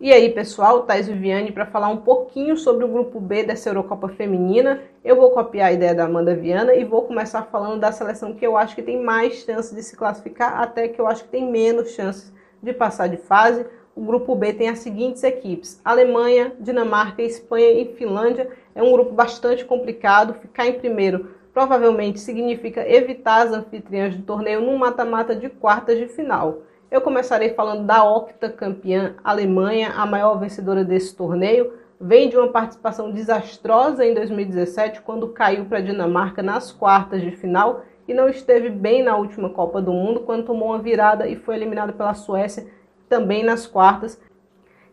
E aí, pessoal, Thais Viviane para falar um pouquinho sobre o grupo B dessa Eurocopa Feminina. Eu vou copiar a ideia da Amanda Viana e vou começar falando da seleção que eu acho que tem mais chance de se classificar, até que eu acho que tem menos chances de passar de fase. O grupo B tem as seguintes equipes: Alemanha, Dinamarca, Espanha e Finlândia. É um grupo bastante complicado. Ficar em primeiro provavelmente significa evitar as anfitriãs do torneio num mata-mata de quartas de final. Eu começarei falando da octacampeã Alemanha, a maior vencedora desse torneio. Vem de uma participação desastrosa em 2017, quando caiu para a Dinamarca nas quartas de final e não esteve bem na última Copa do Mundo, quando tomou uma virada e foi eliminada pela Suécia também nas quartas.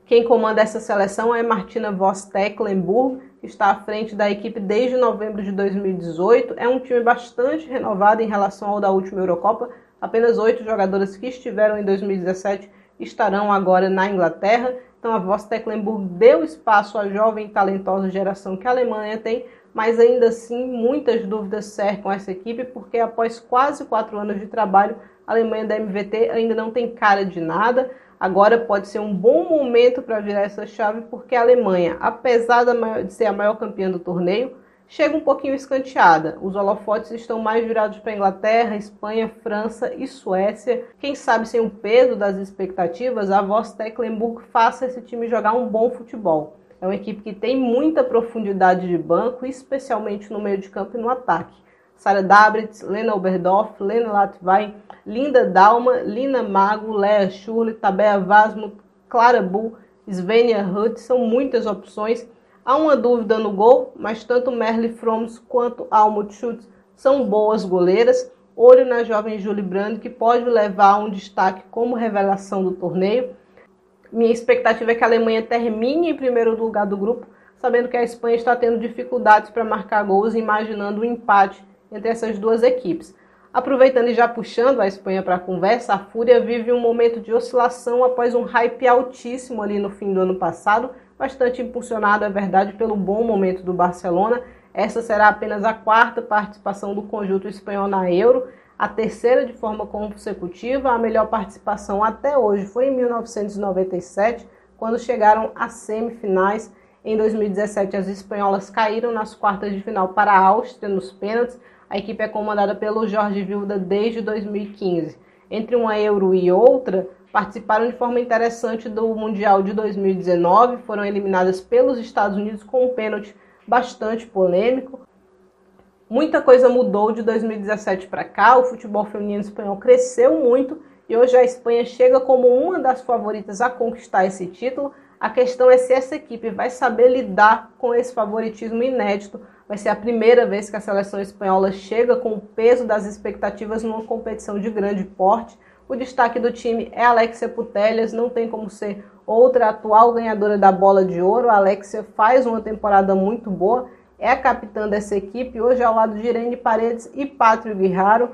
Quem comanda essa seleção é Martina Voss Tecklenburg, que está à frente da equipe desde novembro de 2018. É um time bastante renovado em relação ao da última Eurocopa, Apenas oito jogadoras que estiveram em 2017 estarão agora na Inglaterra. Então a Voss Tecklenburg deu espaço à jovem e talentosa geração que a Alemanha tem, mas ainda assim muitas dúvidas cercam essa equipe, porque após quase quatro anos de trabalho, a Alemanha da MVT ainda não tem cara de nada. Agora pode ser um bom momento para virar essa chave, porque a Alemanha, apesar de ser a maior campeã do torneio, chega um pouquinho escanteada. Os holofotes estão mais virados para Inglaterra, Espanha, França e Suécia. Quem sabe sem o peso das expectativas, a Voss Tecklenburg faça esse time jogar um bom futebol. É uma equipe que tem muita profundidade de banco, especialmente no meio de campo e no ataque. Sara Dabritz, Lena Oberdorf, Lena Latvain, Linda Dalma, Lina Mago, Lea Schurle, Tabea Vasmut, Clara Bull, Svenja Hutt, são muitas opções Há uma dúvida no gol, mas tanto Merle Froms quanto Almut Schutz são boas goleiras. Olho na jovem Julie Brand, que pode levar a um destaque como revelação do torneio. Minha expectativa é que a Alemanha termine em primeiro lugar do grupo, sabendo que a Espanha está tendo dificuldades para marcar gols imaginando um empate entre essas duas equipes. Aproveitando e já puxando a Espanha para a conversa, a Fúria vive um momento de oscilação após um hype altíssimo ali no fim do ano passado, bastante impulsionado, é verdade, pelo bom momento do Barcelona. Essa será apenas a quarta participação do conjunto espanhol na Euro, a terceira de forma consecutiva. A melhor participação até hoje foi em 1997, quando chegaram às semifinais. Em 2017, as espanholas caíram nas quartas de final para a Áustria nos pênaltis. A equipe é comandada pelo Jorge Vilda desde 2015. Entre uma Euro e outra, participaram de forma interessante do Mundial de 2019, foram eliminadas pelos Estados Unidos com um pênalti bastante polêmico. Muita coisa mudou de 2017 para cá, o futebol feminino espanhol cresceu muito e hoje a Espanha chega como uma das favoritas a conquistar esse título. A questão é se essa equipe vai saber lidar com esse favoritismo inédito. Vai ser a primeira vez que a seleção espanhola chega com o peso das expectativas numa competição de grande porte. O destaque do time é Alexia Putelhas, não tem como ser outra atual ganhadora da bola de ouro. A Alexia faz uma temporada muito boa, é a capitã dessa equipe, hoje ao lado de Irene Paredes e Pátrio Guirraro.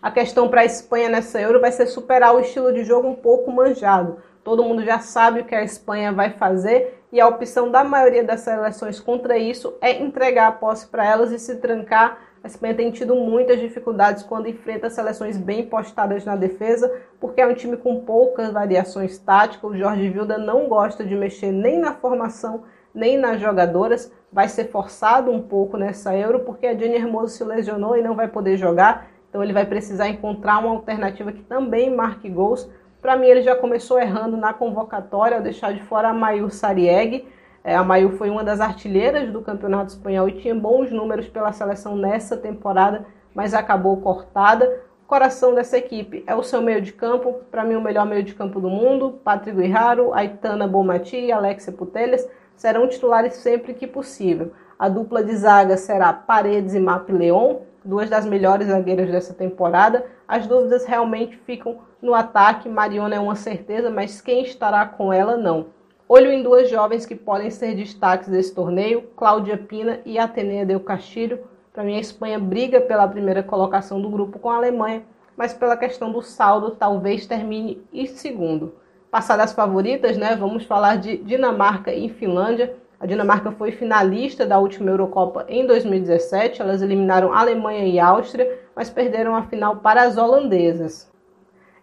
A questão para a Espanha nessa Euro vai ser superar o estilo de jogo um pouco manjado. Todo mundo já sabe o que a Espanha vai fazer e a opção da maioria das seleções contra isso é entregar a posse para elas e se trancar a Espanha tem tido muitas dificuldades quando enfrenta seleções bem postadas na defesa, porque é um time com poucas variações táticas. O Jorge Vilda não gosta de mexer nem na formação, nem nas jogadoras. Vai ser forçado um pouco nessa Euro, porque a Jenny Hermoso se lesionou e não vai poder jogar. Então ele vai precisar encontrar uma alternativa que também marque gols. Para mim, ele já começou errando na convocatória ao deixar de fora a Mayu Sarieg é, a Mayu foi uma das artilheiras do Campeonato Espanhol e tinha bons números pela seleção nessa temporada, mas acabou cortada. O coração dessa equipe é o seu meio de campo, para mim o melhor meio de campo do mundo. Patrick Guirraro, Aitana Bomati e Alexia Putelhas serão titulares sempre que possível. A dupla de zaga será Paredes e Map Leon, duas das melhores zagueiras dessa temporada. As dúvidas realmente ficam no ataque. Mariona é uma certeza, mas quem estará com ela não. Olho em duas jovens que podem ser destaques desse torneio, Cláudia Pina e Atenea Del Castilho. Para mim, a Espanha briga pela primeira colocação do grupo com a Alemanha, mas pela questão do saldo, talvez termine em segundo. Passadas as favoritas, né, vamos falar de Dinamarca e Finlândia. A Dinamarca foi finalista da última Eurocopa em 2017. Elas eliminaram Alemanha e Áustria, mas perderam a final para as holandesas.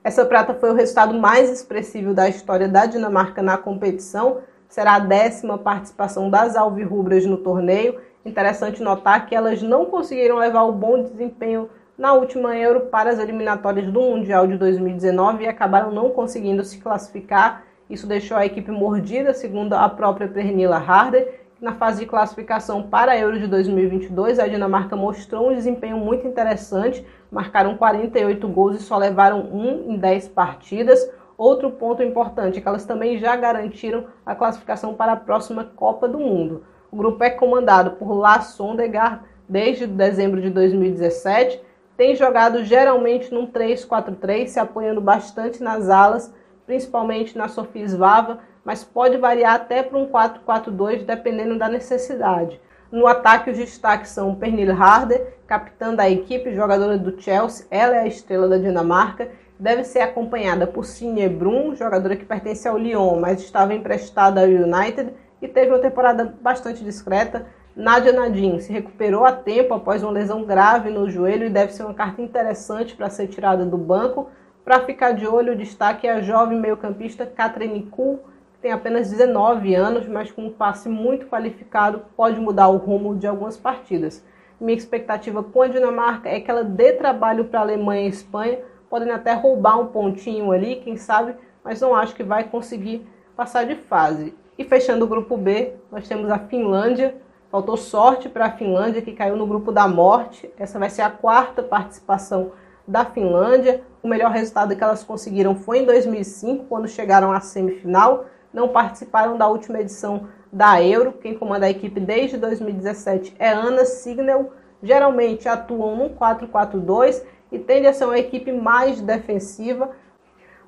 Essa prata foi o resultado mais expressivo da história da Dinamarca na competição. Será a décima participação das alvirrubras no torneio. Interessante notar que elas não conseguiram levar o bom desempenho na última Euro para as eliminatórias do Mundial de 2019 e acabaram não conseguindo se classificar. Isso deixou a equipe mordida, segundo a própria Pernilla Harder. Na fase de classificação para a Euro de 2022, a Dinamarca mostrou um desempenho muito interessante, marcaram 48 gols e só levaram um em 10 partidas. Outro ponto importante é que elas também já garantiram a classificação para a próxima Copa do Mundo. O grupo é comandado por Lars Sondegaard desde dezembro de 2017 tem jogado geralmente num 3-4-3, se apoiando bastante nas alas, principalmente na Sofia Svava, mas pode variar até para um 4-4-2, dependendo da necessidade. No ataque, os destaques são Pernille Harder, capitã da equipe, jogadora do Chelsea, ela é a estrela da Dinamarca, deve ser acompanhada por Signe Brun, jogadora que pertence ao Lyon, mas estava emprestada ao United e teve uma temporada bastante discreta, Nadia Nadim se recuperou a tempo após uma lesão grave no joelho e deve ser uma carta interessante para ser tirada do banco. Para ficar de olho, o destaque é a jovem meio-campista Catherine Kuhl, tem apenas 19 anos, mas com um passe muito qualificado pode mudar o rumo de algumas partidas. Minha expectativa com a Dinamarca é que ela dê trabalho para a Alemanha e Espanha, podem até roubar um pontinho ali, quem sabe, mas não acho que vai conseguir passar de fase. E fechando o grupo B, nós temos a Finlândia, Faltou sorte para a Finlândia, que caiu no grupo da morte. Essa vai ser a quarta participação da Finlândia. O melhor resultado que elas conseguiram foi em 2005, quando chegaram à semifinal. Não participaram da última edição da Euro. Quem comanda a equipe desde 2017 é Ana Signel. Geralmente atuam no 4-4-2 e tende a ser uma equipe mais defensiva.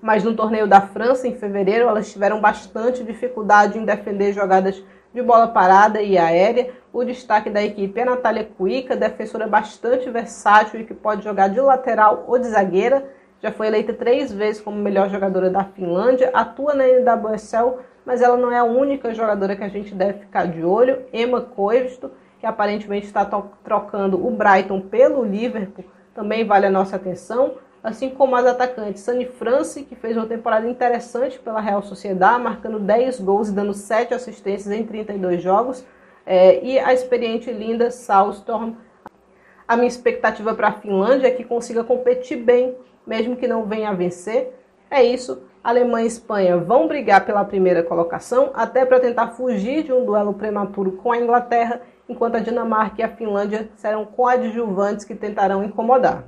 Mas no torneio da França, em fevereiro, elas tiveram bastante dificuldade em defender jogadas de bola parada e aérea. O destaque da equipe é Natália Cuica, defensora bastante versátil e que pode jogar de lateral ou de zagueira. Já foi eleita três vezes como melhor jogadora da Finlândia, atua na NWSL, mas ela não é a única jogadora que a gente deve ficar de olho. Emma Koivisto, que aparentemente está trocando o Brighton pelo Liverpool, também vale a nossa atenção assim como as atacantes Sunny France, que fez uma temporada interessante pela Real Sociedade, marcando 10 gols e dando 7 assistências em 32 jogos, é, e a experiente Linda Salstorm. A minha expectativa para a Finlândia é que consiga competir bem, mesmo que não venha a vencer. É isso. Alemanha e Espanha vão brigar pela primeira colocação, até para tentar fugir de um duelo prematuro com a Inglaterra, enquanto a Dinamarca e a Finlândia serão coadjuvantes que tentarão incomodar.